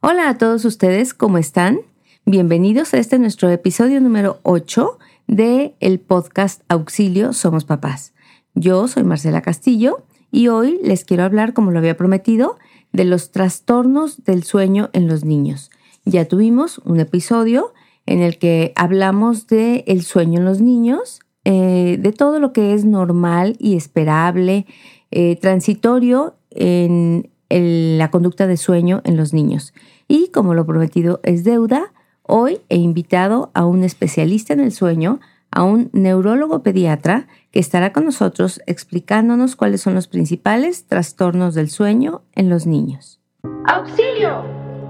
Hola a todos ustedes, ¿cómo están? Bienvenidos a este nuestro episodio número 8 de el podcast Auxilio Somos Papás. Yo soy Marcela Castillo y hoy les quiero hablar, como lo había prometido, de los trastornos del sueño en los niños. Ya tuvimos un episodio en el que hablamos del el sueño en los niños, eh, de todo lo que es normal y esperable, eh, transitorio en la conducta de sueño en los niños. Y como lo prometido es deuda, hoy he invitado a un especialista en el sueño, a un neurólogo pediatra que estará con nosotros explicándonos cuáles son los principales trastornos del sueño en los niños. ¡Auxilio!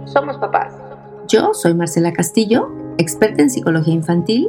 Somos papás. Yo soy Marcela Castillo, experta en psicología infantil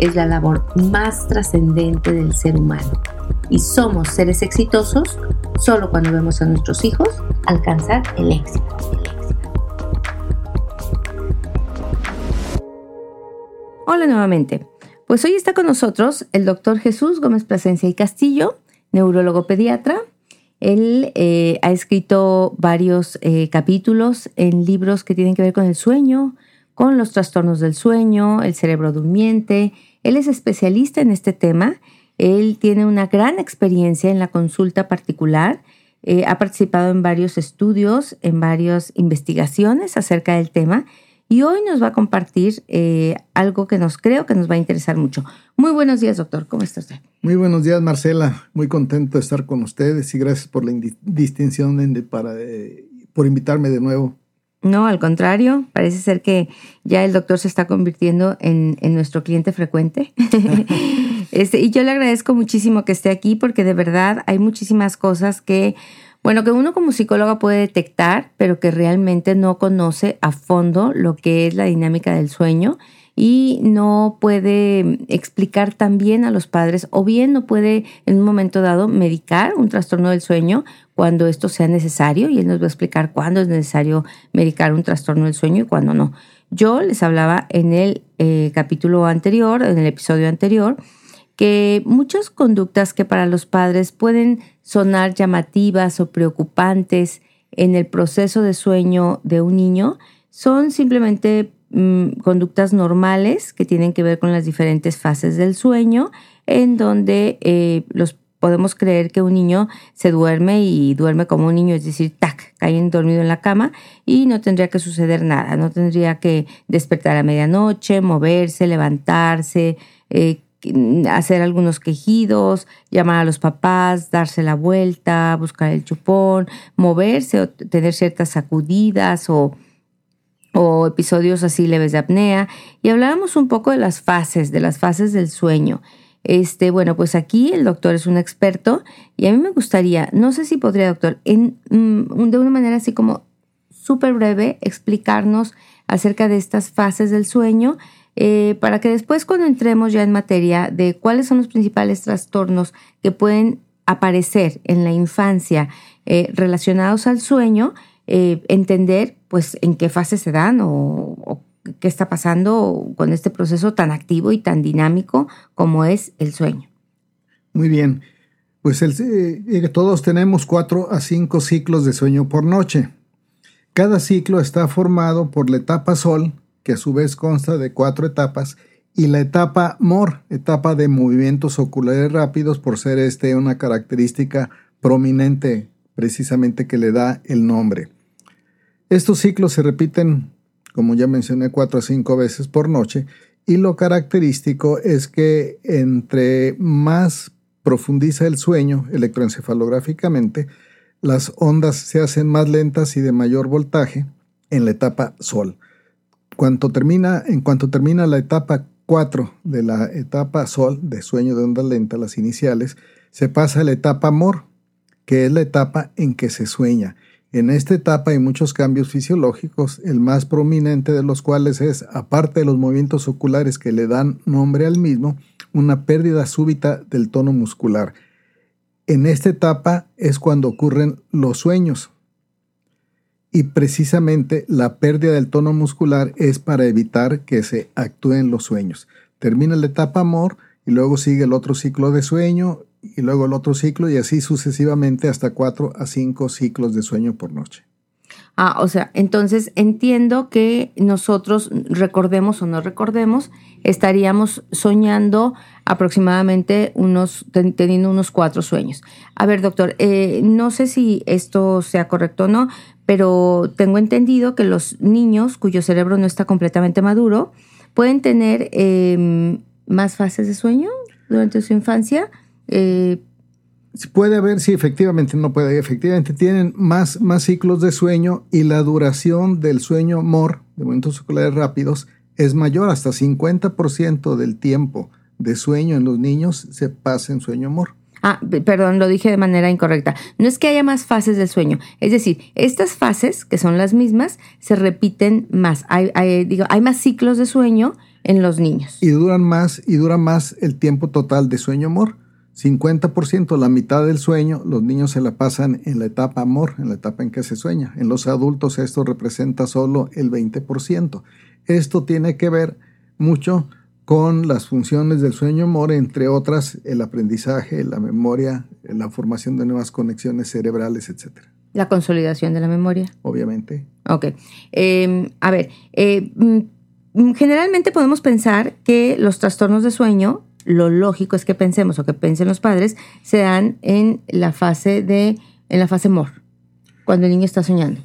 es la labor más trascendente del ser humano. Y somos seres exitosos solo cuando vemos a nuestros hijos alcanzar el éxito. Hola nuevamente. Pues hoy está con nosotros el doctor Jesús Gómez Plasencia y Castillo, neurólogo pediatra. Él eh, ha escrito varios eh, capítulos en libros que tienen que ver con el sueño, con los trastornos del sueño, el cerebro durmiente. Él es especialista en este tema. Él tiene una gran experiencia en la consulta particular. Eh, ha participado en varios estudios, en varias investigaciones acerca del tema y hoy nos va a compartir eh, algo que nos creo que nos va a interesar mucho. Muy buenos días, doctor. ¿Cómo está usted? Muy buenos días, Marcela. Muy contento de estar con ustedes y gracias por la distinción eh, por invitarme de nuevo. No, al contrario, parece ser que ya el doctor se está convirtiendo en, nuestro cliente frecuente. este, y yo le agradezco muchísimo que esté aquí porque de verdad hay muchísimas cosas que, bueno, que uno como psicóloga puede detectar, pero que realmente no conoce a fondo lo que es la dinámica del sueño y no puede explicar también a los padres o bien no puede en un momento dado medicar un trastorno del sueño cuando esto sea necesario y él nos va a explicar cuándo es necesario medicar un trastorno del sueño y cuándo no. Yo les hablaba en el eh, capítulo anterior, en el episodio anterior, que muchas conductas que para los padres pueden sonar llamativas o preocupantes en el proceso de sueño de un niño son simplemente mm, conductas normales que tienen que ver con las diferentes fases del sueño, en donde eh, los podemos creer que un niño se duerme y duerme como un niño, es decir, tac, cae dormido en la cama y no tendría que suceder nada, no tendría que despertar a medianoche, moverse, levantarse, eh, hacer algunos quejidos, llamar a los papás, darse la vuelta, buscar el chupón, moverse o tener ciertas sacudidas o o episodios así leves de apnea y hablábamos un poco de las fases, de las fases del sueño. Este, bueno, pues aquí el doctor es un experto y a mí me gustaría, no sé si podría, doctor, en, mm, de una manera así como súper breve, explicarnos acerca de estas fases del sueño eh, para que después cuando entremos ya en materia de cuáles son los principales trastornos que pueden aparecer en la infancia eh, relacionados al sueño, eh, entender pues en qué fase se dan o, o qué está pasando con este proceso tan activo y tan dinámico como es el sueño. Muy bien, pues el, eh, todos tenemos cuatro a cinco ciclos de sueño por noche. Cada ciclo está formado por la etapa sol, que a su vez consta de cuatro etapas, y la etapa MOR, etapa de movimientos oculares rápidos, por ser este una característica prominente precisamente que le da el nombre. Estos ciclos se repiten como ya mencioné, cuatro a cinco veces por noche. Y lo característico es que entre más profundiza el sueño electroencefalográficamente, las ondas se hacen más lentas y de mayor voltaje en la etapa sol. Cuanto termina, en cuanto termina la etapa 4 de la etapa sol de sueño de onda lenta, las iniciales, se pasa a la etapa mor, que es la etapa en que se sueña En esta etapa hay muchos cambios fisiológicos, el más prominente de los cuales es, aparte de los movimientos oculares que le dan nombre al mismo, una pérdida súbita del tono muscular. En esta etapa es cuando ocurren los sueños. Y precisamente la pérdida del tono muscular es para evitar que se actúen los sueños. Termina la etapa amor y luego sigue el otro ciclo de sueño y luego el otro ciclo y así sucesivamente hasta cuatro a cinco ciclos de sueño por noche. Ah, o sea, entonces entiendo que nosotros, recordemos o no recordemos, estaríamos soñando aproximadamente unos, teniendo unos cuatro sueños. A ver, doctor, eh, no sé si esto sea correcto o no, pero tengo entendido que los niños cuyo cerebro no está completamente maduro pueden tener em, más fases de sueño durante su infancia eh, puede haber, sí, efectivamente, no puede, efectivamente tienen más, más ciclos de sueño y la duración del sueño MOR, de momentos oculares rápidos, es mayor, hasta 50% del tiempo de sueño en los niños se pasa en sueño MOR. Ah, perdón, lo dije de manera incorrecta. No es que haya más fases del sueño. Es decir, estas fases, que son las mismas, se repiten más. Hay, hay, digo, hay más ciclos de sueño en los niños. Y duran más, y dura más el tiempo total de sueño MOR. 50%, la mitad del sueño, los niños se la pasan en la etapa amor, en la etapa en que se sueña. En los adultos esto representa solo el 20%. Esto tiene que ver mucho con las funciones del sueño amor, entre otras el aprendizaje, la memoria, la formación de nuevas conexiones cerebrales, etc. La consolidación de la memoria. Obviamente. Ok. Em, a ver, eh, mm, generalmente podemos pensar que los trastornos de sueño lo lógico es que pensemos o que piensen los padres se dan en la fase de en la fase MOR, cuando el niño está soñando.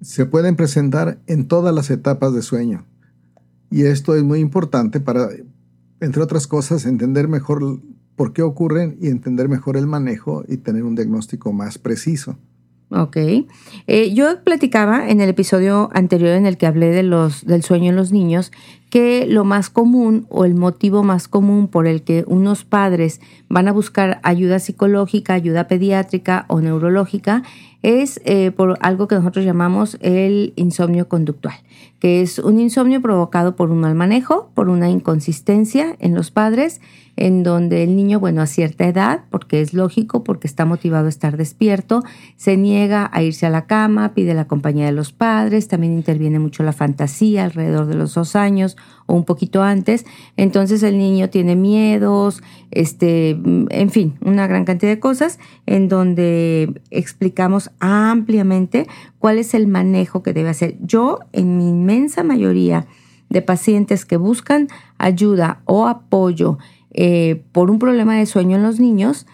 Se pueden presentar en todas las etapas de sueño. Y esto es muy importante para, entre otras cosas, entender mejor por qué ocurren y entender mejor el manejo y tener un diagnóstico más preciso. Ok. Eh, yo platicaba en el episodio anterior en el que hablé de los, del sueño en los niños que lo más común o el motivo más común por el que unos padres van a buscar ayuda psicológica, ayuda pediátrica o neurológica es eh, por algo que nosotros llamamos el insomnio conductual, que es un insomnio provocado por un mal manejo, por una inconsistencia en los padres en donde el niño, bueno, a cierta edad, porque es lógico, porque está motivado a estar despierto, se niega a irse a la cama, pide la compañía de los padres, también interviene mucho la fantasía alrededor de los dos años o un poquito antes, entonces el niño tiene miedos, este, en fin, una gran cantidad de cosas en donde explicamos ampliamente cuál es el manejo que debe hacer. Yo, en mi inmensa mayoría de pacientes que buscan ayuda o apoyo, eh, por un problema de sueño en los niños,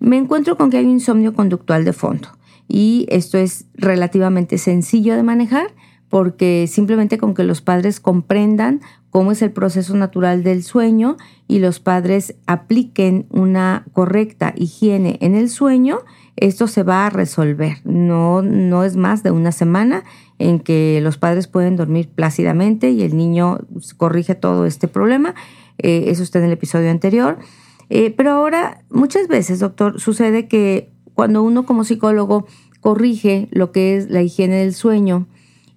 me encuentro con que hay un insomnio conductual de fondo. Y esto es relativamente sencillo de manejar porque simplemente con que los padres comprendan cómo es el proceso natural del sueño y los padres apliquen una correcta higiene en el sueño, esto se va a resolver. No, no es más de una semana en que los padres pueden dormir plácidamente y el niño corrige todo este problema eh, eso está en el episodio anterior. Eh, pero ahora, muchas veces, doctor, sucede que cuando uno como psicólogo corrige lo que es la higiene del sueño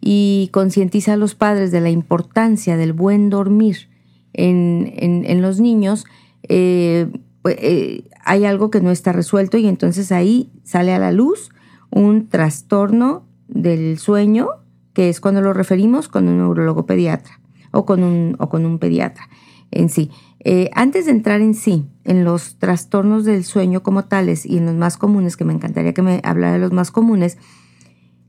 y concientiza a los padres de la importancia del buen dormir en, los niños, eh, pues, hay algo que no está resuelto y entonces ahí sale a la luz un trastorno del sueño, que es cuando lo referimos con un neurólogo pediatra o con un, o con un pediatra en sí. Eh, antes de entrar en sí, en los trastornos del sueño como tales y en los más comunes, que me encantaría que me hablara de los más comunes,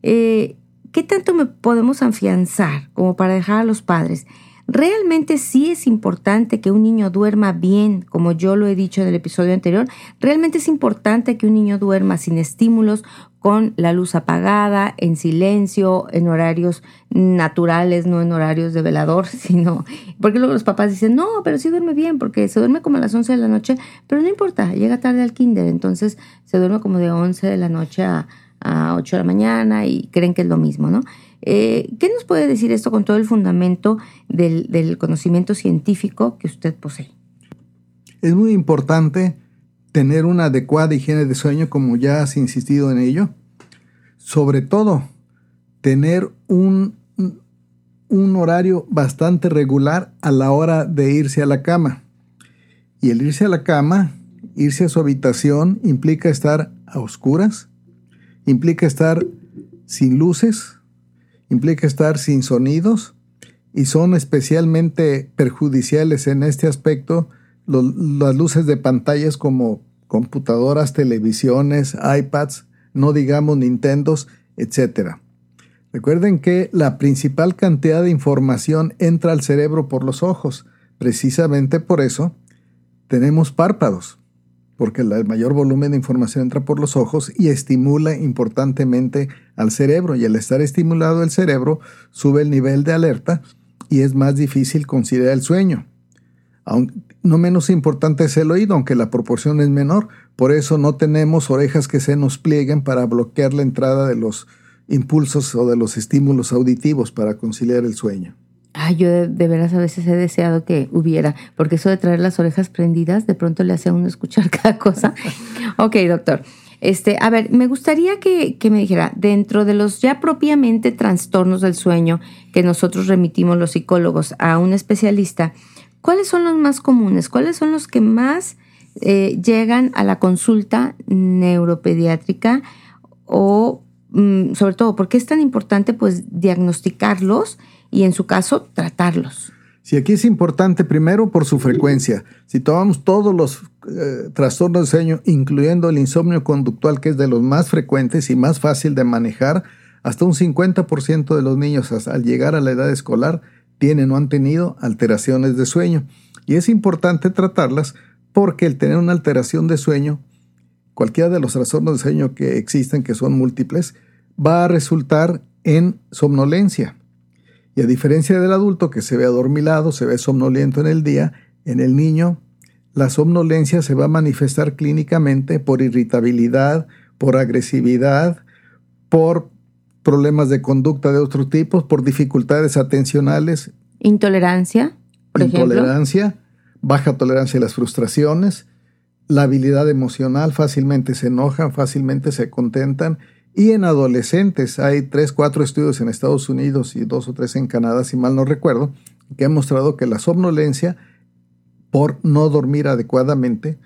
eh, ¿qué tanto me podemos afianzar como para dejar a los padres? Realmente sí es importante que un niño duerma bien, como yo lo he dicho en el episodio anterior. Realmente es importante que un niño duerma sin estímulos, con la luz apagada, en silencio, en horarios naturales, no en horarios de velador, sino porque luego los papás dicen, no, pero sí duerme bien, porque se duerme como a las 11 de la noche, pero no importa, llega tarde al kinder, entonces se duerme como de 11 de la noche a, a 8 de la mañana y creen que es lo mismo, ¿no? Eh, ¿Qué nos puede decir esto con todo el fundamento del, conocimiento científico que usted posee? Es muy importante tener una adecuada higiene de sueño, como ya has insistido en ello. sobre todo, tener un, un horario bastante regular a la hora de irse a la cama. Y el irse a la cama, irse a su habitación, implica estar a oscuras, implica estar sin luces, implica estar sin sonidos y son especialmente perjudiciales en este aspecto las luces de pantallas como computadoras, televisiones, iPads, no digamos Nintendos, etc. Recuerden que la principal cantidad de información entra al cerebro por los ojos. Precisamente por eso tenemos párpados, porque el mayor volumen de información entra por los ojos y estimula importantemente al cerebro. Y al estar estimulado el cerebro, sube el nivel de alerta y es más difícil considerar el sueño. no menos importante es el oído, aunque la proporción es menor. Por eso no tenemos orejas que se nos plieguen para bloquear la entrada de los impulsos o de los estímulos auditivos para conciliar el sueño. Ay, yo de, veras a veces he deseado que hubiera, porque eso de traer las orejas prendidas, de pronto le hace a uno escuchar cada cosa. ok, doctor. Este, a ver, me gustaría que, que, me dijera, dentro de los ya propiamente trastornos del sueño que nosotros remitimos los psicólogos a un especialista, ¿cuáles son los más comunes? ¿Cuáles son los que más eh, llegan a la consulta neuropediátrica? O mm, sobre todo, ¿por qué es tan importante pues diagnosticarlos y en su caso tratarlos? Si aquí es importante, primero por su frecuencia. Si tomamos todos los eh, trastornos de sueño, incluyendo el insomnio conductual, que es de los más frecuentes y más fácil de manejar, hasta un 50% de los niños al llegar a la edad escolar tienen o han tenido alteraciones de sueño. Y es importante tratarlas porque el tener una alteración de sueño, cualquiera de los trastornos de sueño que existen, que son múltiples, va a resultar en somnolencia. Y a diferencia del adulto que se ve adormilado, se ve somnoliento en el día, en el niño la somnolencia se va a manifestar clínicamente por irritabilidad, por agresividad, por problemas de conducta de otro tipo, por dificultades atencionales. Intolerancia, por Intolerancia, baja tolerancia a las frustraciones, la habilidad emocional, fácilmente se enojan, fácilmente se contentan y en adolescentes hay tres, cuatro estudios en Estados Unidos y dos o tres en Canadá, si mal no recuerdo, que han mostrado que la somnolencia por no dormir adecuadamente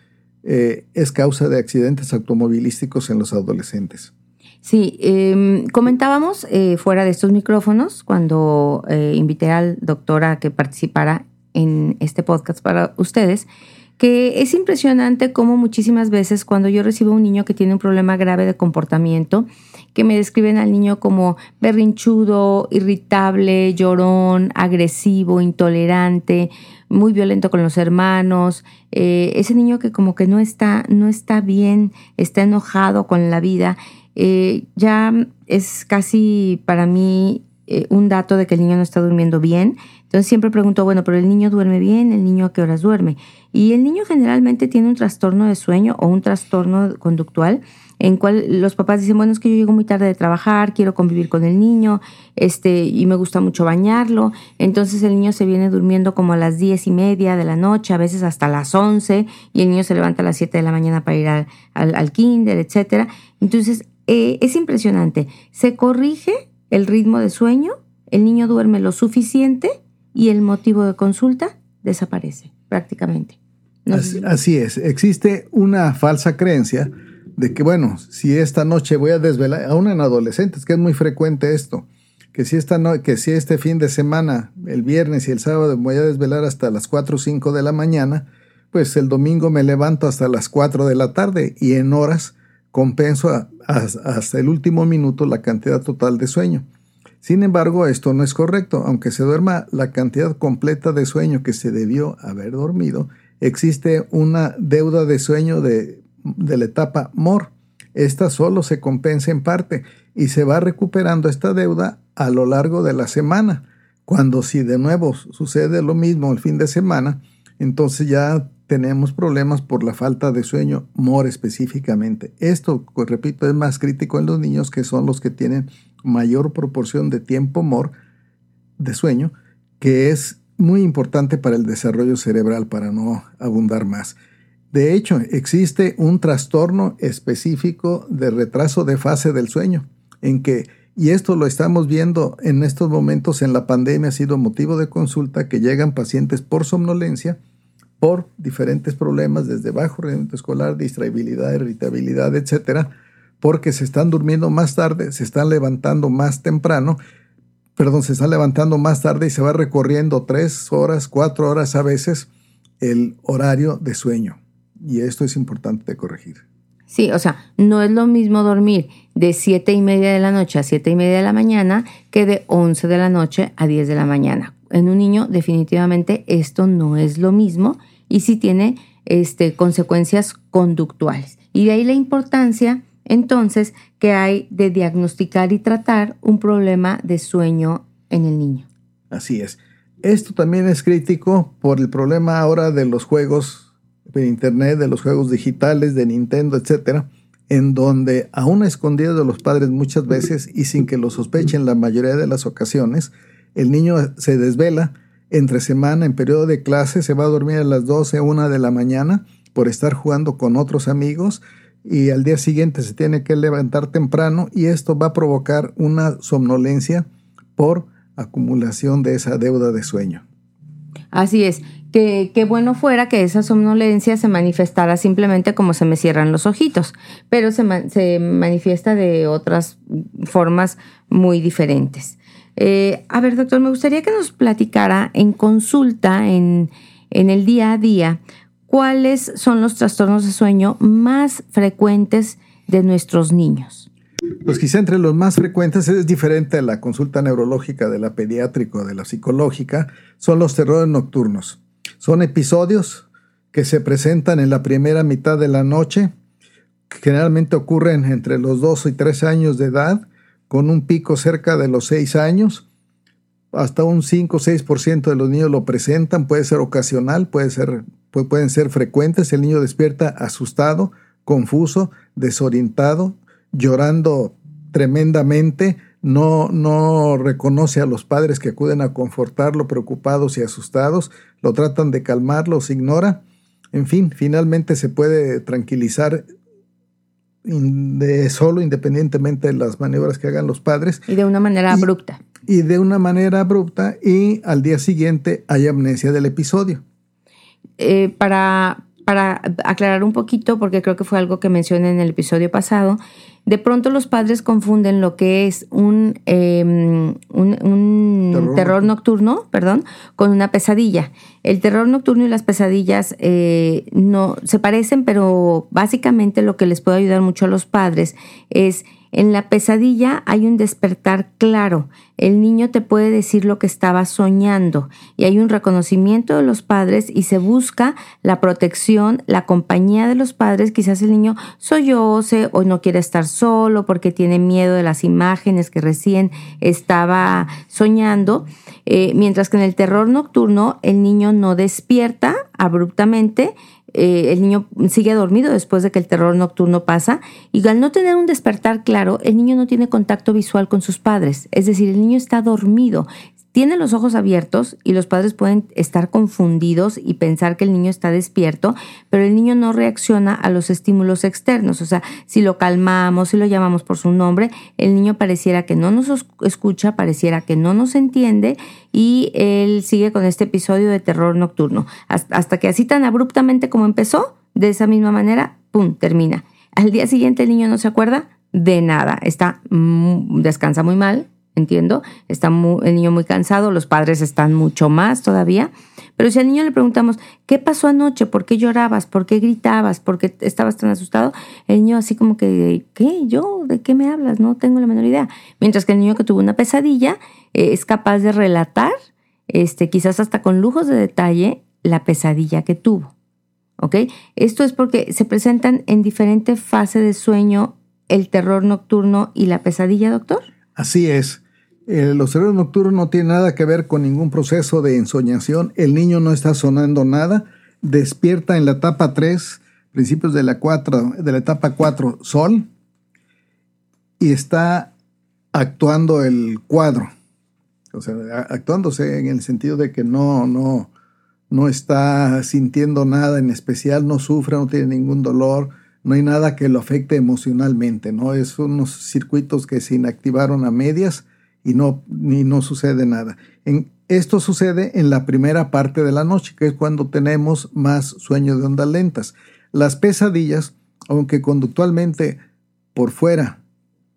eh, es causa de accidentes automovilísticos en los adolescentes. Sí, em, comentábamos eh, fuera de estos micrófonos cuando eh, invité al doctor a que participara en este podcast para ustedes que es impresionante cómo muchísimas veces cuando yo recibo un niño que tiene un problema grave de comportamiento, que me describen al niño como berrinchudo, irritable, llorón, agresivo, intolerante, muy violento con los hermanos, eh, ese niño que como que no está, no está bien, está enojado con la vida, eh, ya es casi para mí eh, un dato de que el niño no está durmiendo bien. Entonces siempre pregunto, bueno, pero el niño duerme bien, el niño a qué horas duerme. Y el niño generalmente tiene un trastorno de sueño o un trastorno conductual en cual los papás dicen, bueno, es que yo llego muy tarde de trabajar, quiero convivir con el niño, este, y me gusta mucho bañarlo. Entonces el niño se viene durmiendo como a las diez y media de la noche, a veces hasta las once, y el niño se levanta a las siete de la mañana para ir al, al, kinder, etcétera. Entonces, eh, es impresionante. Se corrige el ritmo de sueño, el niño duerme lo suficiente y el motivo de consulta desaparece prácticamente. así, es, existe una falsa creencia de que, bueno, si esta noche voy a desvelar, aún en adolescentes, que es muy frecuente esto, que si, esta no, que si este fin de semana, el viernes y el sábado, voy a desvelar hasta las 4 o 5 de la mañana, pues el domingo me levanto hasta las 4 de la tarde y en horas compenso hasta el último minuto la cantidad total de sueño. Sin embargo, esto no es correcto. Aunque se duerma la cantidad completa de sueño que se debió haber dormido, existe una deuda de sueño de, de la etapa MOR. Esta solo se compensa en parte y se va recuperando esta deuda a lo largo de la semana. Cuando si de nuevo sucede lo mismo el fin de semana, entonces ya tenemos problemas por la falta de sueño, MOR específicamente. Esto, pues, repito, es más crítico en los niños que son los que tienen mayor proporción de tiempo MOR de sueño, que es muy importante para el desarrollo cerebral, para no abundar más. De hecho, existe un trastorno específico de retraso de fase del sueño. en que, y esto lo estamos viendo en estos momentos en la pandemia, ha sido motivo de consulta que llegan pacientes por somnolencia, por diferentes problemas, desde bajo rendimiento escolar, distraibilidad, irritabilidad, etcétera, porque se están durmiendo más tarde, se están levantando más temprano, perdón, se están levantando más tarde y se va recorriendo tres horas, cuatro horas a veces el horario de sueño. Y esto es importante corregir. Sí, o sea, no es lo mismo dormir de siete y media de la noche a siete y media de la mañana que de 11 de la noche a 10 de la mañana. En un niño definitivamente esto no es lo mismo y sí tiene este, consecuencias conductuales. Y de ahí la importancia entonces que hay de diagnosticar y tratar un problema de sueño en el niño. Así es. Esto también es crítico por el problema ahora de los juegos de Internet, de los juegos digitales, de Nintendo, etcétera, en donde aún a escondidas de los padres muchas veces y sin que lo sospechen la mayoría de las ocasiones, el niño se desvela entre semana, en periodo de clase, se va a dormir a las 12, 1 de la mañana por estar jugando con otros amigos y al día siguiente se tiene que levantar temprano y esto va a provocar una somnolencia por acumulación de esa deuda de sueño. Así es, que, qué bueno fuera que esa somnolencia se manifestara simplemente como se me cierran los ojitos, pero se, se manifiesta de otras formas muy diferentes. Eh, a ver, doctor, me gustaría que nos platicara en consulta, en, en el día a día, cuáles son los trastornos de sueño más frecuentes de nuestros niños. Pues quizá entre los más frecuentes es diferente a la consulta neurológica de la pediátrica o de la psicológica, son los terrores nocturnos. Son episodios que se presentan en la primera mitad de la noche, generalmente ocurren entre los 2 y 3 años de edad, con un pico cerca de los 6 años. Hasta un 5 o 6% de los niños lo presentan, puede ser ocasional, puede ser, pueden ser frecuentes. El niño despierta asustado, confuso, desorientado, llorando tremendamente, no, no reconoce a los padres que acuden a confortarlo, preocupados y asustados, lo tratan de calmar, los ignora. En fin, finalmente se puede tranquilizar de solo, independientemente de las maniobras que hagan los padres. Y de una manera abrupta. Y de una manera abrupta y al día siguiente hay amnesia del episodio. Eh, para, para aclarar un poquito, porque creo que fue algo que mencioné en el episodio pasado, de pronto los padres confunden lo que es un, em, un, terror, nocturno, perdón, con una pesadilla. El terror nocturno y las pesadillas eh, no se parecen, pero básicamente lo que les puede ayudar mucho a los padres es en la pesadilla hay un despertar claro. El niño te puede decir lo que estaba soñando y hay un reconocimiento de los padres y se busca la protección, la compañía de los padres. Quizás el niño solloce o no quiere estar solo porque tiene miedo de las imágenes que recién estaba soñando. Eh, mientras que en el terror nocturno el niño no despierta abruptamente, eh, el niño sigue dormido después de que el terror nocturno pasa. Y al no tener un despertar claro, el niño no tiene contacto visual con sus padres, es decir, el niño está dormido, tiene los ojos abiertos y los padres pueden estar confundidos y pensar que el niño está despierto, pero el niño no reacciona a los estímulos externos. O sea, si lo calmamos, si lo llamamos por su nombre, el niño pareciera que no nos escucha, pareciera que no nos entiende y él sigue con este episodio de terror nocturno. Hasta que así tan abruptamente como empezó, de esa misma manera, ¡pum!, termina. Al día siguiente el niño no se acuerda de nada, está, descansa muy mal, entiendo, está el niño muy cansado, los padres están mucho más todavía. Pero si al niño le preguntamos, ¿qué pasó anoche? ¿Por qué llorabas? ¿Por qué gritabas? ¿Por qué estabas tan asustado? El niño así como que, ¿qué? ¿Yo? ¿De qué me hablas? No tengo la menor idea. Mientras que el niño que tuvo una pesadilla eh, es capaz de relatar, este, quizás hasta con lujos de detalle, la pesadilla que tuvo. ¿Ok? Esto es porque se presentan en diferente fase de sueño el terror nocturno y la pesadilla, doctor. Así es. Los terrores nocturnos no tienen nada que ver con ningún proceso de ensoñación. El niño no está sonando nada. Despierta en la etapa 3, principios de la, 4, de la etapa 4, sol, y está actuando el cuadro. O sea, actuándose en el sentido de que no, no, no está sintiendo nada en especial, no sufre, no tiene ningún dolor, no hay nada que lo afecte emocionalmente, ¿no? Es unos circuitos que se inactivaron a medias y no, ni no sucede nada. En, esto sucede en la primera parte de la noche, que es cuando tenemos más sueño de ondas lentas. Las pesadillas, aunque conductualmente por fuera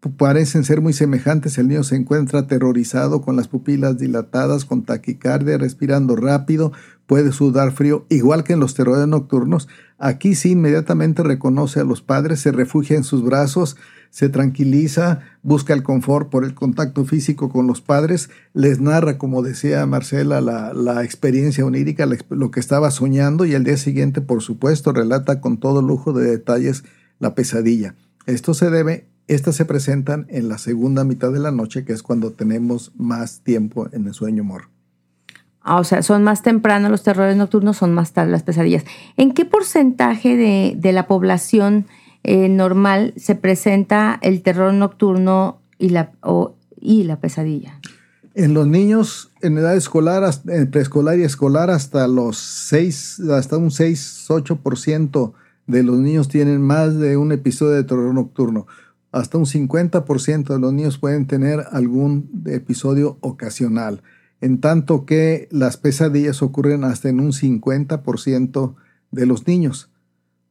parecen ser muy semejantes, el niño se encuentra aterrorizado con las pupilas dilatadas, con taquicardia, respirando rápido, puede sudar frío, igual que en los terrores nocturnos. Aquí sí inmediatamente reconoce a los padres, se refugia en sus brazos, se tranquiliza, busca el confort por el contacto físico con los padres, les narra, como decía Marcela, la, experiencia onírica, lo que estaba soñando y al día siguiente, por supuesto, relata con todo lujo de detalles la pesadilla. Esto se debe, estas se presentan en la segunda mitad de la noche, que es cuando tenemos más tiempo en el sueño mor. Ah, o sea, son más temprano los terrores nocturnos, son más tarde las pesadillas. ¿En qué porcentaje de, de la población eh, normal se presenta el terror nocturno y la, y la pesadilla. En los niños en edad escolar, en preescolar y escolar, hasta los 6, hasta un 6-8% de los niños tienen más de un episodio de terror nocturno. Hasta un 50% de los niños pueden tener algún episodio ocasional. En tanto que las pesadillas ocurren hasta en un 50% de los niños.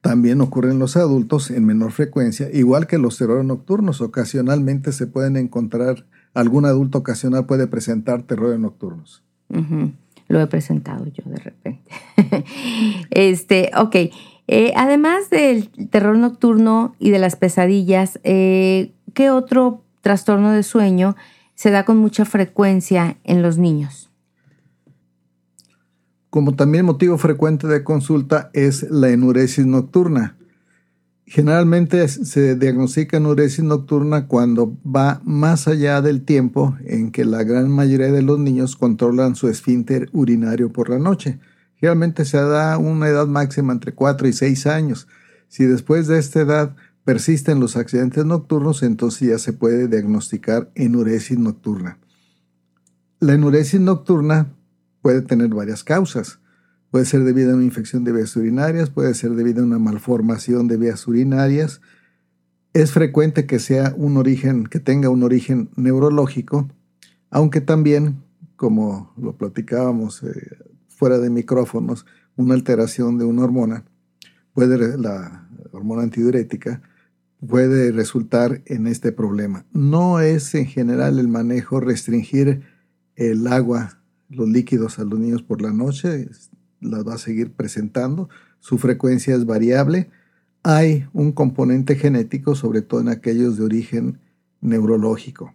También ocurren los adultos en menor frecuencia, igual que los terrores nocturnos. Ocasionalmente se pueden encontrar, algún adulto ocasional puede presentar terrores nocturnos. Lo he presentado yo de repente. este, ok. Eh, además del terror nocturno y de las pesadillas, eh, ¿qué otro trastorno de sueño se da con mucha frecuencia en los niños? Como también motivo frecuente de consulta es la enuresis nocturna. Generalmente se diagnostica enuresis nocturna cuando va más allá del tiempo en que la gran mayoría de los niños controlan su esfínter urinario por la noche. Generalmente se da una edad máxima entre 4 y 6 años. Si después de esta edad persisten los accidentes nocturnos, entonces ya se puede diagnosticar enuresis nocturna. La enuresis nocturna puede tener varias causas. Puede ser debido a una infección de vías urinarias, puede ser debido a una malformación de vías urinarias. Es frecuente que sea un origen, que tenga un origen neurológico, aunque también, como lo platicábamos eh, fuera de micrófonos, una alteración de una hormona, puede, la hormona antidiurética, puede resultar en este problema. No es en general el manejo restringir el agua los líquidos a los niños por la noche, las va a seguir presentando, su frecuencia es variable, hay un componente genético, sobre todo en aquellos de origen neurológico.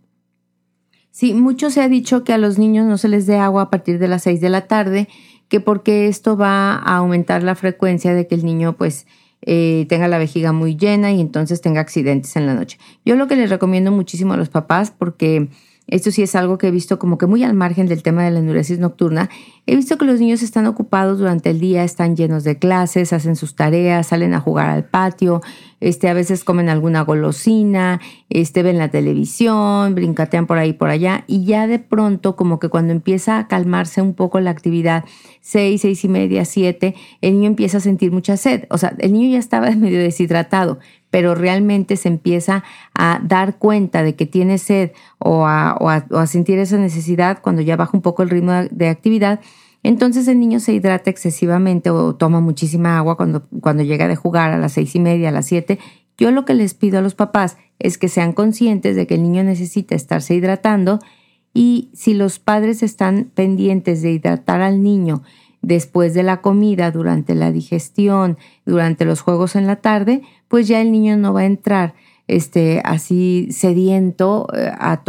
Sí, mucho se ha dicho que a los niños no se les dé agua a partir de las 6 de la tarde, que porque esto va a aumentar la frecuencia de que el niño pues eh, tenga la vejiga muy llena y entonces tenga accidentes en la noche. Yo lo que les recomiendo muchísimo a los papás, porque esto sí es algo que he visto como que muy al margen del tema de la enuresis nocturna. He visto que los niños están ocupados durante el día, están llenos de clases, hacen sus tareas, salen a jugar al patio, este, a veces comen alguna golosina, este, ven la televisión, brincatean por ahí por allá y ya de pronto como que cuando empieza a calmarse un poco la actividad, seis, seis y media, siete, el niño empieza a sentir mucha sed. O sea, el niño ya estaba medio deshidratado, pero realmente se empieza a dar cuenta de que tiene sed o a, sentir esa necesidad cuando ya baja un poco el ritmo de actividad, entonces el niño se hidrata excesivamente o toma muchísima agua cuando, cuando llega de jugar a las seis y media, a las siete. Yo lo que les pido a los papás es que sean conscientes de que el niño necesita estarse hidratando y si los padres están pendientes de hidratar al niño después de la comida, durante la digestión, durante los juegos en la tarde, pues ya el niño no va a entrar este, así sediento eh, a,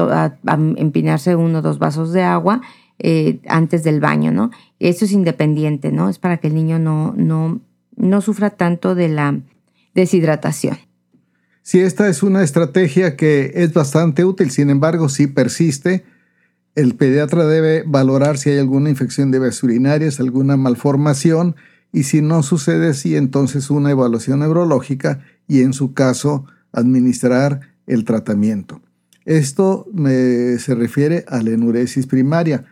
empinarse uno o dos vasos de agua eh, antes del baño, ¿no? Eso es independiente, ¿no? Es para que el niño no, no, no sufra tanto de la deshidratación. Sí, esta es una estrategia que es bastante útil, sin embargo, si persiste, el pediatra debe valorar si hay alguna infección de vías urinarias, alguna malformación, y si no sucede así, entonces una evaluación neurológica y en su caso administrar el tratamiento. Esto se refiere a la enuresis primaria.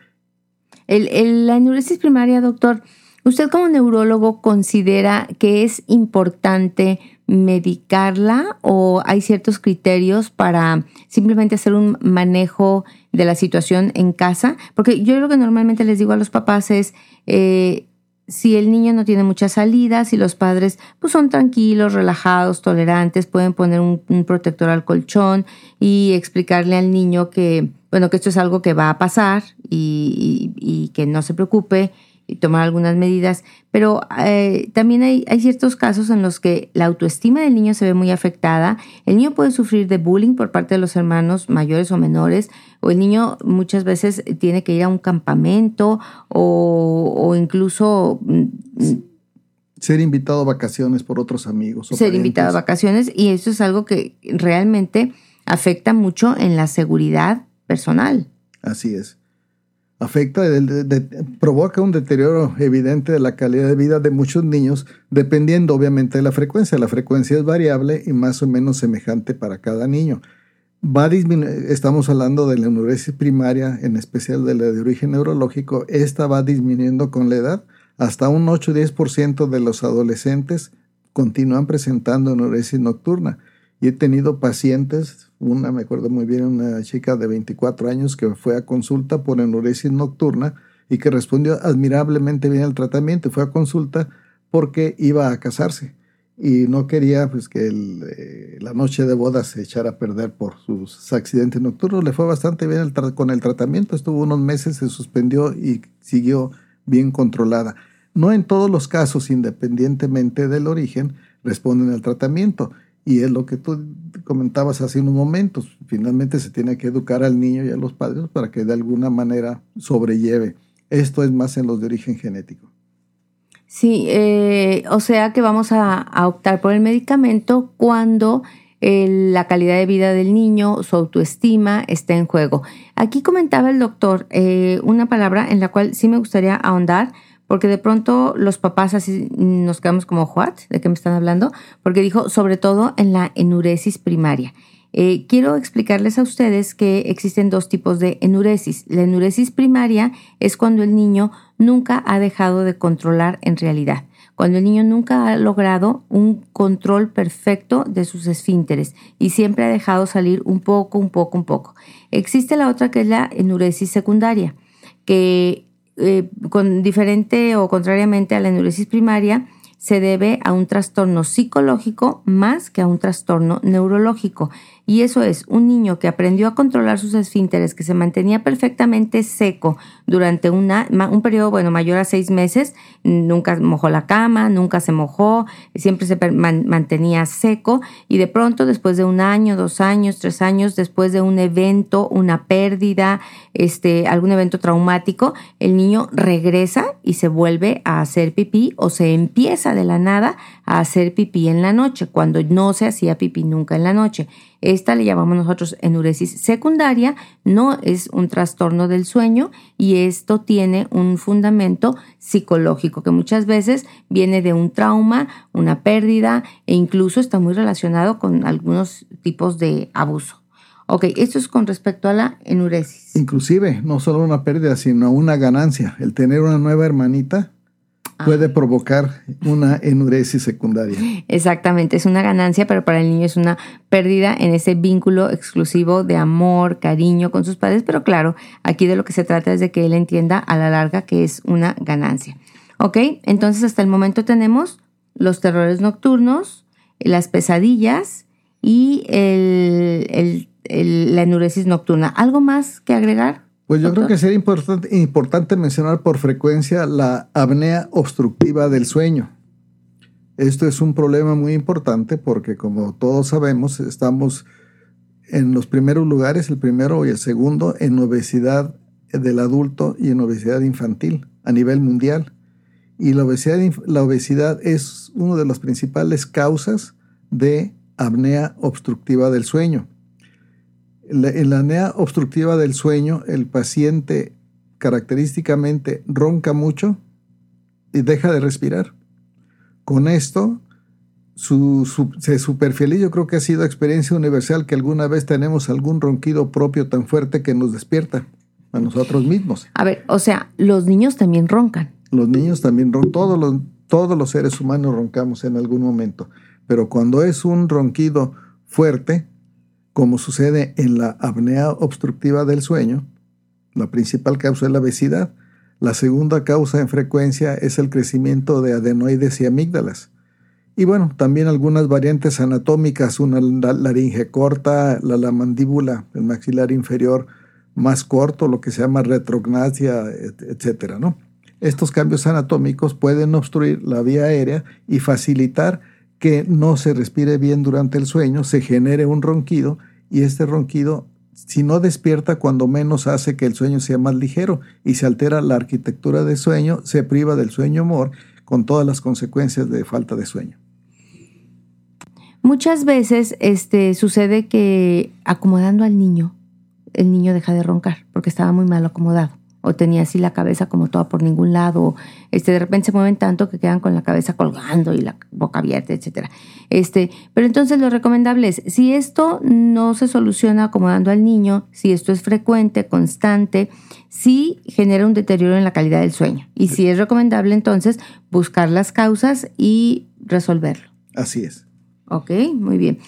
la enuresis primaria, doctor, ¿usted como neurólogo considera que es importante medicarla o hay ciertos criterios para simplemente hacer un manejo de la situación en casa? Porque yo lo que normalmente les digo a los papás es, eh, si el niño no tiene muchas salidas y los padres pues son tranquilos, relajados, tolerantes, pueden poner un, protector al colchón y explicarle al niño que, bueno, que esto es algo que va a pasar y que no se preocupe y tomar algunas medidas, pero eh, también hay, hay, ciertos casos en los que la autoestima del niño se ve muy afectada. El niño puede sufrir de bullying por parte de los hermanos mayores o menores, o el niño muchas veces tiene que ir a un campamento o, o incluso... Mm, ser invitado a vacaciones por otros amigos. ser invitado a vacaciones y eso es algo que realmente afecta mucho en la seguridad personal. Así es afecta, provoca un deterioro evidente de la calidad de vida de muchos niños, dependiendo obviamente de la frecuencia. La frecuencia es variable y más o menos semejante para cada niño. Va estamos hablando de la enuresis primaria, en especial de la de origen neurológico, esta va disminuyendo con la edad. Hasta un 8-10% de los adolescentes continúan presentando enuresis nocturna. Y he tenido pacientes una, me acuerdo muy bien, una chica de 24 años que fue a consulta por enuresis nocturna y que respondió admirablemente bien al tratamiento. Fue a consulta porque iba a casarse y no quería pues, que eh, la noche de boda se echara a perder por sus accidentes nocturnos. Le fue bastante bien con el tratamiento. Estuvo unos meses, se suspendió y siguió bien controlada. No en todos los casos, independientemente del origen, responden al tratamiento. Y es lo que tú comentabas hace unos momentos. Finalmente se tiene que educar al niño y a los padres para que de alguna manera sobrelleve. Esto es más en los de origen genético. Sí, eh, o sea que vamos a, optar por el medicamento cuando la calidad de vida del niño, su autoestima está en juego. Aquí comentaba el doctor eh, una palabra en la cual sí me gustaría ahondar porque de pronto los papás así nos quedamos como, ¿what? ¿De qué me están hablando? Porque dijo, sobre todo en la enuresis primaria. Eh, quiero explicarles a ustedes que existen dos tipos de enuresis. La enuresis primaria es cuando el niño nunca ha dejado de controlar en realidad, cuando el niño nunca ha logrado un control perfecto de sus esfínteres y siempre ha dejado salir un poco, un poco, un poco. Existe la otra que es la enuresis secundaria, que eh, con diferente o contrariamente a la enuresis primaria, se debe a un trastorno psicológico más que a un trastorno neurológico. Y eso es un niño que aprendió a controlar sus esfínteres, que se mantenía perfectamente seco durante una, un periodo, bueno, mayor a seis meses, nunca mojó la cama, nunca se mojó, siempre se mantenía seco y de pronto después de un año, dos años, tres años, después de un evento, una pérdida, este, algún evento traumático, el niño regresa y se vuelve a hacer pipí o se empieza de la nada a hacer pipí en la noche, cuando no se hacía pipí nunca en la noche. Esta le llamamos nosotros enuresis secundaria, no es un trastorno del sueño y esto tiene un fundamento psicológico que muchas veces viene de un trauma, una pérdida e incluso está muy relacionado con algunos tipos de abuso. Ok, esto es con respecto a la enuresis. Inclusive, no solo una pérdida, sino una ganancia. El tener una nueva hermanita puede provocar una enuresis secundaria. Exactamente, es una ganancia, pero para el niño es una pérdida en ese vínculo exclusivo de amor, cariño con sus padres, pero claro, aquí de lo que se trata es de que él entienda a la larga que es una ganancia. ¿Ok? Entonces hasta el momento tenemos los terrores nocturnos, las pesadillas y la enuresis nocturna. ¿Algo más que agregar? Pues yo creo que sería importante, importante mencionar por frecuencia la apnea obstructiva del sueño. Esto es un problema muy importante porque como todos sabemos estamos en los primeros lugares, el primero y el segundo, en obesidad del adulto y en obesidad infantil a nivel mundial. Y la obesidad, la obesidad es una de las principales causas de apnea obstructiva del sueño en la apnea obstructiva del sueño, el paciente característicamente ronca mucho y deja de respirar. Con esto, su, se superfeliz, yo creo que ha sido experiencia universal que alguna vez tenemos algún ronquido propio tan fuerte que nos despierta a nosotros mismos. A ver, o sea, los niños también roncan. Los niños también roncan, todos los, todos los seres humanos roncamos en algún momento pero cuando es un ronquido fuerte, como sucede en la apnea obstructiva del sueño, la principal causa es la obesidad. La segunda causa en frecuencia es el crecimiento de adenoides y amígdalas. Y bueno, también algunas variantes anatómicas, una laringe corta, la, la mandíbula, el maxilar inferior más corto, lo que se llama retrognasia, etcétera, ¿no? Estos cambios anatómicos pueden obstruir la vía aérea y facilitar que no se respire bien durante el sueño, se genere un ronquido y este ronquido, si no despierta, cuando menos hace que el sueño sea más ligero y se altera la arquitectura del sueño, se priva del sueño humor con todas las consecuencias de falta de sueño. Muchas veces este, sucede que acomodando al niño, el niño deja de roncar porque estaba muy mal acomodado o tenía así la cabeza como toda por ningún lado, este, de repente se mueven tanto que quedan con la cabeza colgando y la boca abierta, etcétera. Este, pero entonces lo recomendable es, si esto no se soluciona acomodando al niño, si esto es frecuente, constante, sí genera un deterioro en la calidad del sueño. Y si es recomendable entonces buscar las causas y resolverlo. Así es. Ok, muy bien.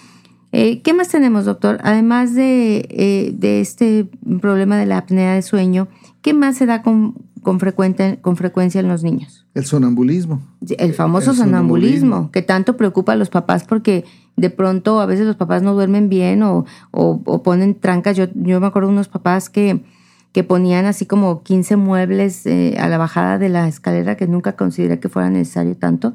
Eh, ¿Qué más tenemos, doctor? Además de, eh, de, este problema de la apnea de sueño, ¿qué más se da con, con, con frecuencia en los niños? El sonambulismo. El famoso sonambulismo, que tanto preocupa a los papás porque de pronto a veces los papás no duermen bien o, o, ponen trancas. Yo, yo me acuerdo de unos papás que, que ponían así como 15 muebles eh, a la bajada de la escalera que nunca consideré que fuera necesario tanto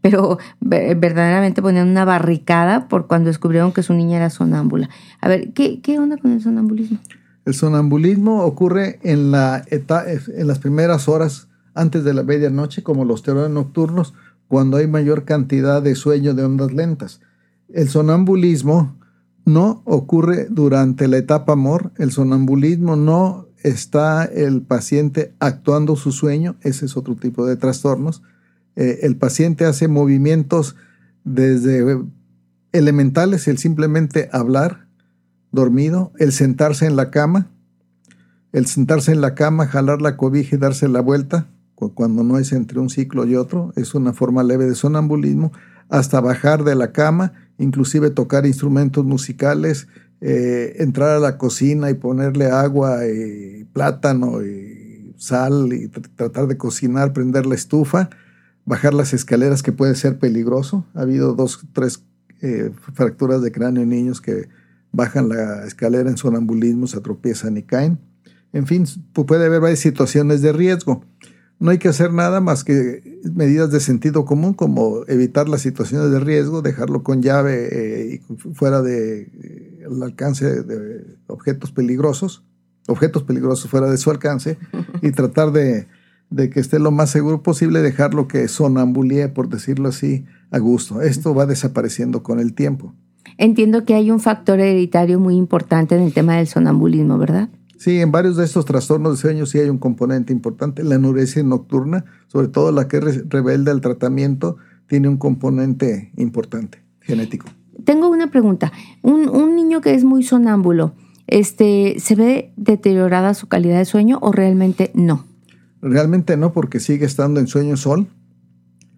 pero verdaderamente ponían una barricada por cuando descubrieron que su niña era sonámbula. A ver, ¿qué, qué onda con el sonambulismo? El sonambulismo ocurre en, la en las primeras horas antes de la medianoche, como los terrores nocturnos, cuando hay mayor cantidad de sueño de ondas lentas. El sonambulismo no ocurre durante la etapa amor, el sonambulismo no está el paciente actuando su sueño, ese es otro tipo de trastornos, eh, el paciente hace movimientos desde elementales, el simplemente hablar dormido, el sentarse en la cama, el sentarse en la cama, jalar la cobija y darse la vuelta, cuando no es entre un ciclo y otro, es una forma leve de sonambulismo, hasta bajar de la cama, inclusive tocar instrumentos musicales, eh, entrar a la cocina y ponerle agua y plátano y sal y tratar de cocinar, prender la estufa, bajar las escaleras que puede ser peligroso. Ha habido dos, tres eh, fracturas de cráneo en niños que bajan la escalera en sonambulismo, se tropiezan y caen. En fin, puede haber varias situaciones de riesgo. No hay que hacer nada más que medidas de sentido común como evitar las situaciones de riesgo, dejarlo con llave eh, y fuera del de, eh, alcance de objetos peligrosos, objetos peligrosos fuera de su alcance y tratar de de que esté lo más seguro posible, dejarlo que sonambulie, por decirlo así, a gusto. Esto va desapareciendo con el tiempo. Entiendo que hay un factor hereditario muy importante en el tema del sonambulismo, ¿verdad? Sí, en varios de estos trastornos de sueño sí hay un componente importante. La enuresia nocturna, sobre todo la que es rebelde al tratamiento, tiene un componente importante genético. Tengo una pregunta. Un, un niño que es muy sonámbulo, este, ¿se ve deteriorada su calidad de sueño o realmente no? Realmente no, porque sigue estando en sueño sol,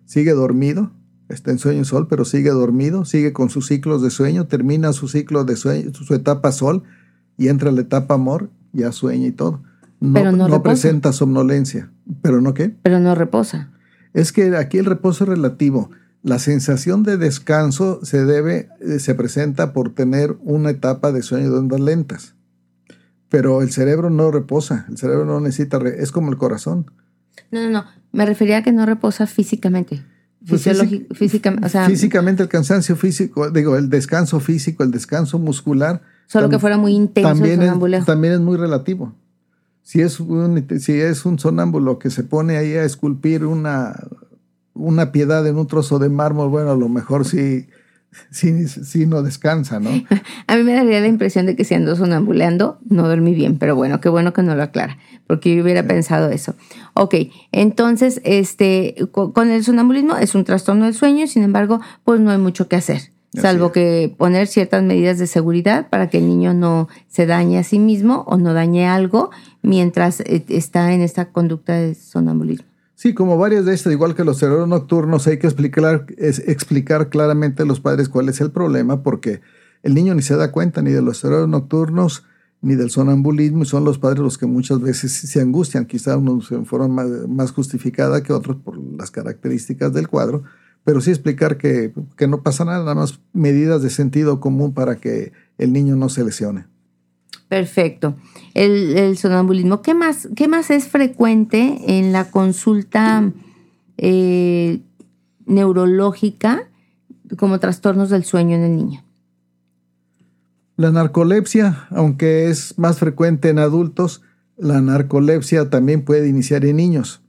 sigue dormido, está en sueño sol, pero sigue dormido, sigue con sus ciclos de sueño, termina su ciclo de sueño, su etapa sol y entra la etapa amor, ya sueña y todo. No, pero no, presenta somnolencia. ¿Pero no qué? Pero no reposa. Es que aquí el reposo es relativo. La sensación de descanso se debe, eh, se presenta por tener una etapa de sueño de ondas lentas. Pero el cerebro no reposa, el cerebro no necesita, es como el corazón. No, no, no, me refería a que no reposa físicamente. Pues físicamente, físicamente el cansancio físico, digo, el descanso físico, el descanso muscular. Solo que fuera muy intenso también el Es, también es muy relativo. Si es, un, si es un sonámbulo que se pone ahí a esculpir una, una piedad en un trozo de mármol, bueno, a lo mejor sí sí, no descansa, ¿no? A mí me daría la impresión de que si ando sonambuleando, no dormí bien, pero bueno, qué bueno que no lo aclara, porque yo hubiera pensado eso. Ok, entonces, este, con el sonambulismo es un trastorno del sueño, sin embargo, pues no hay mucho que hacer, salvo que poner ciertas medidas de seguridad para que el niño no se dañe a sí mismo o no dañe algo mientras eh, está en esta conducta de sonambulismo. Sí, como varias de estas, igual que los terrores nocturnos, hay que explicar, explicar claramente a los padres cuál es el problema, porque el niño ni se da cuenta ni de los terrores nocturnos ni del sonambulismo, y son los padres los que muchas veces se angustian, quizá unos en más, más justificada que otros por las características del cuadro, pero sí explicar que, que no pasa nada, nada más medidas de sentido común para que el niño no se lesione. Perfecto. El, sonambulismo, ¿qué más, ¿qué más es frecuente en la consulta eh, neurológica como trastornos del sueño en el niño? La narcolepsia, aunque es más frecuente en adultos, la narcolepsia también puede iniciar en niños.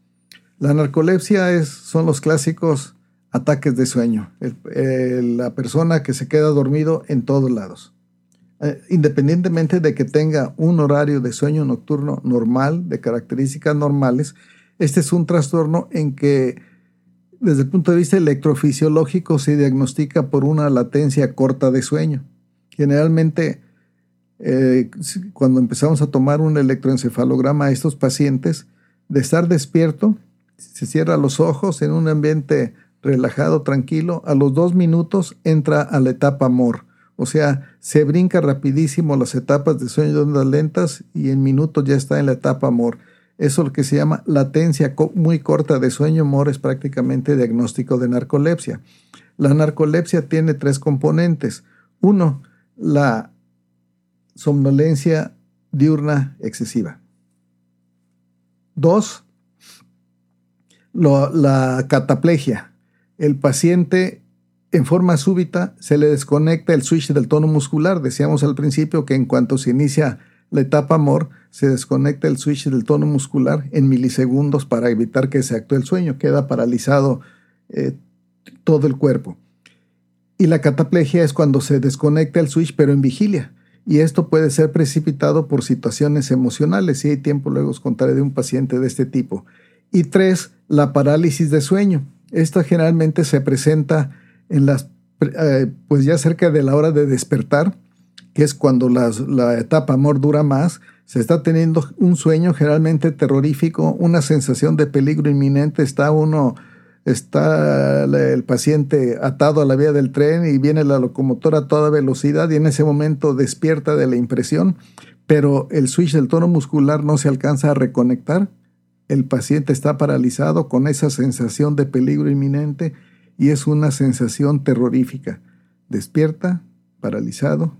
La narcolepsia es, son los clásicos ataques de sueño, la persona que se queda dormido en todos lados. Eh, independientemente de que tenga un horario de sueño nocturno normal, de características normales, este es un trastorno en que desde el punto de vista electrofisiológico se diagnostica por una latencia corta de sueño. Generalmente, eh, cuando empezamos a tomar un electroencefalograma a estos pacientes, de estar despierto, se cierra los ojos en un ambiente relajado, tranquilo, a los dos minutos entra a la etapa MOR o sea, se brinca rapidísimo las etapas de sueño de ondas lentas y en minutos ya está en la etapa amor. Eso es lo que se llama latencia muy corta de sueño amor es prácticamente diagnóstico de narcolepsia. La narcolepsia tiene tres componentes. Uno, la somnolencia diurna excesiva. Dos, la cataplegia. El paciente en forma súbita se le desconecta el switch del tono muscular. Decíamos al principio que en cuanto se inicia la etapa amor, se desconecta el switch del tono muscular en milisegundos para evitar que se actúe el sueño. Queda paralizado eh, todo el cuerpo. Y la cataplegia es cuando se desconecta el switch pero en vigilia. Y esto puede ser precipitado por situaciones emocionales. Si hay tiempo, luego os contaré de un paciente de este tipo. Y tres, la parálisis de sueño. Esta generalmente se presenta las, eh, pues ya cerca de la hora de despertar, que es cuando la etapa amor dura más, se está teniendo un sueño generalmente terrorífico, una sensación de peligro inminente, está uno, está el paciente atado a la vía del tren y viene la locomotora a toda velocidad y en ese momento despierta de la impresión, pero el switch del tono muscular no se alcanza a reconectar, el paciente está paralizado con esa sensación de peligro inminente y es una sensación terrorífica. Despierta, paralizado.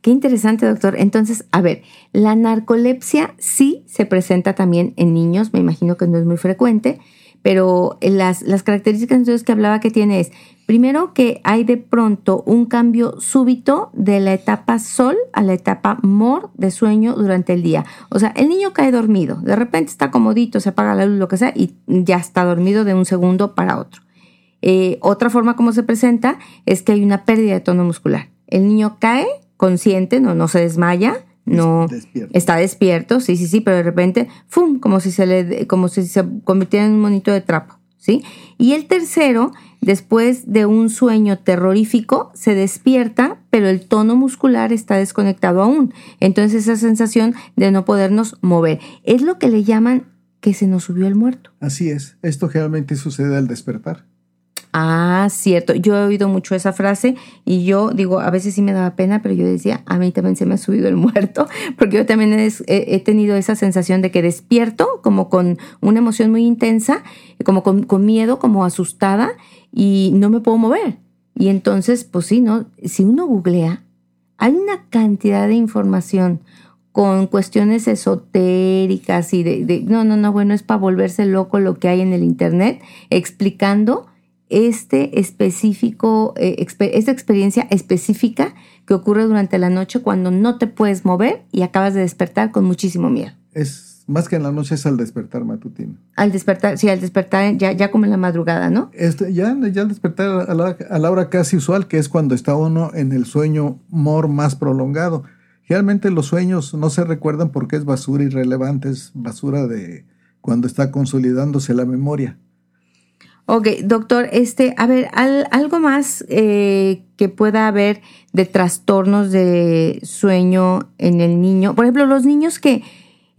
Qué interesante, doctor. Entonces, a ver, la narcolepsia sí se presenta también en niños, me imagino que no es muy frecuente, pero las, las características entonces que hablaba que tiene es, primero que hay de pronto un cambio súbito de la etapa sol a la etapa mor de sueño durante el día. O sea, el niño cae dormido, de repente está comodito, se apaga la luz, lo que sea, y ya está dormido de un segundo para otro. Eh, otra forma como se presenta es que hay una pérdida de tono muscular. El niño cae consciente, no, no se desmaya, no está despierto, sí, sí, sí, pero de repente, ¡fum! como si se le, como si se convirtiera en un monito de trapo, ¿sí? Y el tercero, después de un sueño terrorífico, se despierta, pero el tono muscular está desconectado aún. Entonces esa sensación de no podernos mover. Es lo que le llaman que se nos subió el muerto. Así es, esto generalmente sucede al despertar. Ah, cierto. Yo he oído mucho esa frase y yo digo, a veces sí me daba pena, pero yo decía, a mí también se me ha subido el muerto, porque yo también he, tenido esa sensación de que despierto como con una emoción muy intensa, como con, con, miedo, como asustada y no me puedo mover. Y entonces, pues sí, ¿no? Si uno googlea, hay una cantidad de información con cuestiones esotéricas y de, de no, no, no, bueno, es para volverse loco lo que hay en el Internet explicando este específico, eh, esta experiencia específica que ocurre durante la noche cuando no te puedes mover y acabas de despertar con muchísimo miedo. Es más que en la noche, es al despertar matutino. Al despertar, sí, al despertar ya, ya como en la madrugada, ¿no? Este, ya, ya al despertar a la, a la hora casi usual, que es cuando está uno en el sueño mor más prolongado. Realmente los sueños no se recuerdan porque es basura irrelevante, es basura de cuando está consolidándose la memoria. Ok, doctor, este, a ver, algo más eh, que pueda haber de trastornos de sueño en el niño. Por ejemplo, los niños que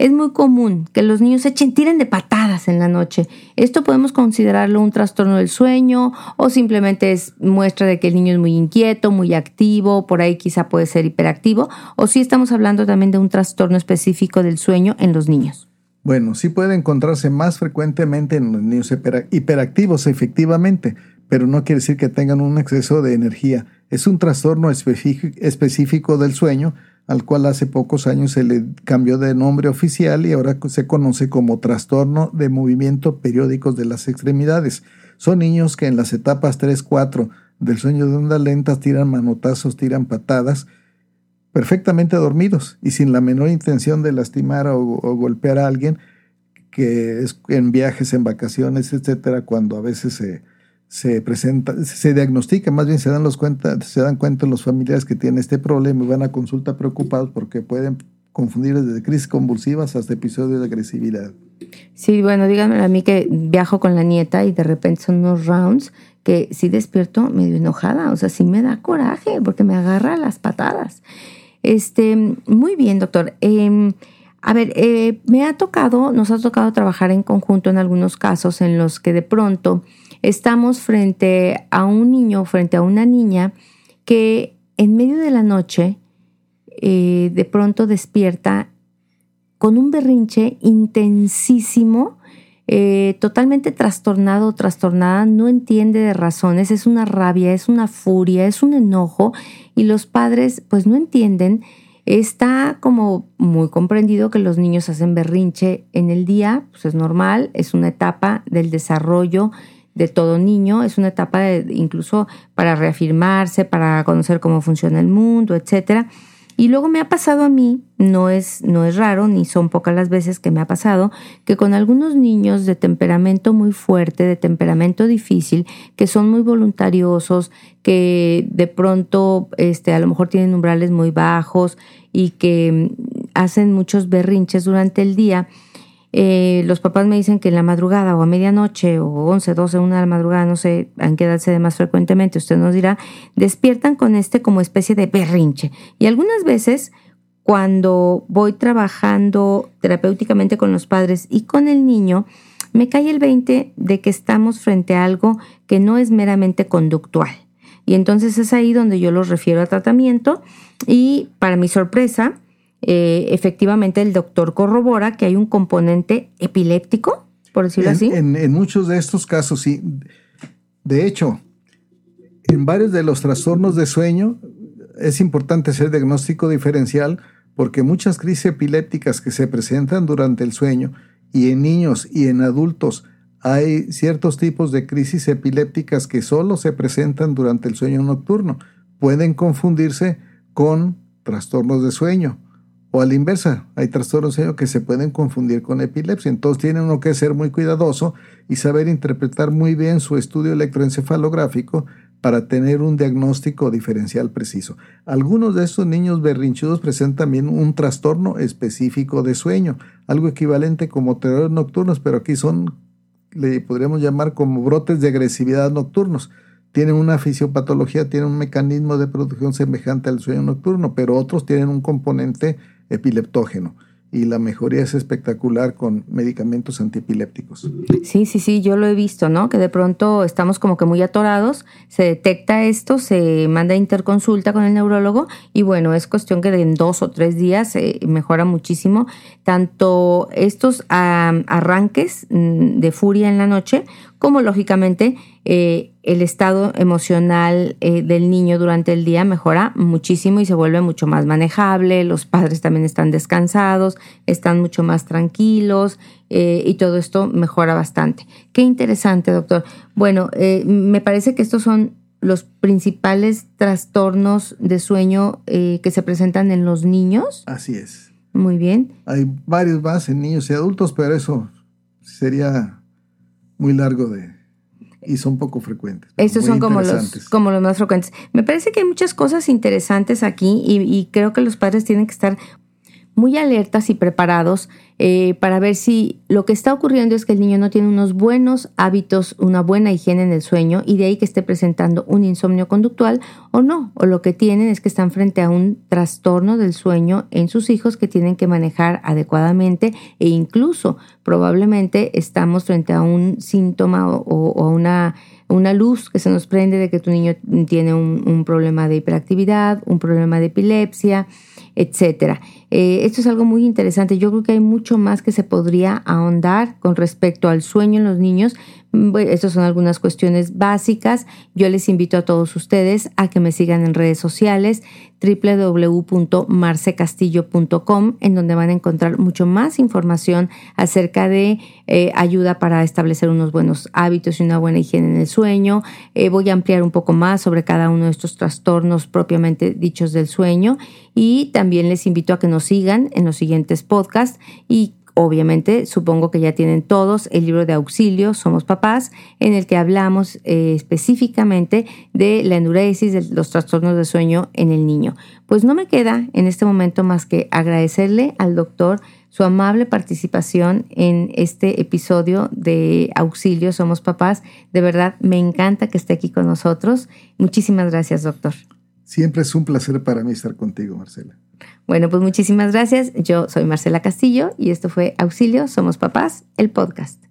Es muy común que los niños echen, tiren de patadas en la noche. Esto podemos considerarlo un trastorno del sueño o simplemente es muestra de que el niño es muy inquieto, muy activo, por ahí quizá puede ser hiperactivo, o si estamos hablando también de un trastorno específico del sueño en los niños. Bueno, sí puede encontrarse más frecuentemente en los niños hiperactivos, efectivamente, pero no quiere decir que tengan un exceso de energía. Es un trastorno específico del sueño, al cual hace pocos años se le cambió de nombre oficial y ahora se conoce como trastorno de movimiento periódicos de las extremidades. Son niños que en las etapas 3-4 del sueño de onda lentas tiran manotazos, tiran patadas, perfectamente dormidos y sin la menor intención de lastimar o, golpear a alguien, que es en viajes, en vacaciones, etcétera, cuando a veces se, se presenta, se diagnostica, más bien se dan, los cuenta, se dan cuenta los familiares que tienen este problema y van a consulta preocupados porque pueden confundir desde crisis convulsivas hasta episodios de agresividad. Sí, bueno, díganme a mí que viajo con la nieta y de repente son unos rounds que sí despierto medio enojada, o sea, sí me da coraje porque me agarra las patadas. Este, muy bien, doctor. Em, a ver, eh, me ha tocado, nos ha tocado trabajar en conjunto en algunos casos en los que de pronto estamos frente a un niño, frente a una niña que en medio de la noche eh, de pronto despierta con un berrinche intensísimo eh, totalmente trastornado, trastornada, no entiende de razones, es una rabia, es una furia, es un enojo y los padres pues no entienden. Está como muy comprendido que los niños hacen berrinche en el día, pues es normal, es una etapa del desarrollo de todo niño, es una etapa de, incluso para reafirmarse, para conocer cómo funciona el mundo, etcétera. Y luego me ha pasado a mí, no es, no es raro, ni son pocas las veces que me ha pasado, que con algunos niños de temperamento muy fuerte, de temperamento difícil, que son muy voluntariosos, que de pronto este, a lo mejor tienen umbrales muy bajos y que hacen muchos berrinches durante el día, eh, los papás me dicen que en la madrugada o a medianoche o 11, 12, una de la madrugada, no sé en qué edad se más frecuentemente, usted nos dirá, despiertan con este como especie de berrinche. Y algunas veces cuando voy trabajando terapéuticamente con los padres y con el niño, me cae el 20 de que estamos frente a algo que no es meramente conductual. Y entonces es ahí donde yo los refiero a tratamiento y para mi sorpresa, eh, efectivamente el doctor corrobora que hay un componente epiléptico, por decirlo así. En, muchos de estos casos, sí. De hecho, en varios de los trastornos de sueño es importante hacer diagnóstico diferencial porque muchas crisis epilépticas que se presentan durante el sueño y en niños y en adultos hay ciertos tipos de crisis epilépticas que solo se presentan durante el sueño nocturno. Pueden confundirse con trastornos de sueño o a la inversa, hay trastornos que se pueden confundir con epilepsia. Entonces tiene uno que ser muy cuidadoso y saber interpretar muy bien su estudio electroencefalográfico para tener un diagnóstico diferencial preciso. Algunos de estos niños berrinchudos presentan también un trastorno específico de sueño, algo equivalente como terrores nocturnos, pero aquí son, le podríamos llamar como brotes de agresividad nocturnos tienen una fisiopatología, tienen un mecanismo de producción semejante al sueño nocturno, pero otros tienen un componente epileptógeno y la mejoría es espectacular con medicamentos antiepilépticos. Sí, sí, sí, yo lo he visto, ¿no? Que de pronto estamos como que muy atorados, se detecta esto, se manda interconsulta con el neurólogo y bueno, es cuestión que en dos o tres días se mejora muchísimo tanto estos arranques mm, de furia en la noche como lógicamente eh, el estado emocional eh, del niño durante el día mejora muchísimo y se vuelve mucho más manejable, los padres también están descansados, están mucho más tranquilos eh, y todo esto mejora bastante. Qué interesante, doctor. Bueno, me parece que estos son los principales trastornos de sueño que se presentan en los niños. Así es. Muy bien. Hay varios más en niños y adultos, pero eso sería muy largo de, y son poco frecuentes. Estos son como los, como los más frecuentes. Me parece que hay muchas cosas interesantes aquí y, creo que los padres tienen que estar muy alertas y preparados eh, para ver si lo que está ocurriendo es que el niño no tiene unos buenos hábitos, una buena higiene en el sueño y de ahí que esté presentando un insomnio conductual o no, o lo que tienen es que están frente a un trastorno del sueño en sus hijos que tienen que manejar adecuadamente e incluso probablemente estamos frente a un síntoma o, a una una luz que se nos prende de que tu niño tiene un problema de hiperactividad, un problema de epilepsia, etcétera. Eh, esto es algo muy interesante. Yo creo que hay mucho más que se podría ahondar con respecto al sueño en los niños. Mm, estas son algunas cuestiones básicas. Yo les invito a todos ustedes a que me sigan en redes sociales www.marcecastillo.com en donde van a encontrar mucho más información acerca de eh, ayuda para establecer unos buenos hábitos y una buena higiene en el sueño. Eh, voy a ampliar un poco más sobre cada uno de estos trastornos propiamente dichos del sueño y también les invito a que nos sigan en los siguientes podcasts y Obviamente, supongo que ya tienen todos el libro de auxilio, Somos Papás, en el que hablamos eh, específicamente de la enuresis, de los trastornos de sueño en el niño. Pues no me queda en este momento más que agradecerle al doctor su amable participación en este episodio de Auxilio Somos Papás. De verdad, me encanta que esté aquí con nosotros. Muchísimas gracias, doctor. Siempre es un placer para mí estar contigo, Marcela. Bueno, pues muchísimas gracias. Yo soy Marcela Castillo y esto fue Auxilio, Somos Papás, el podcast.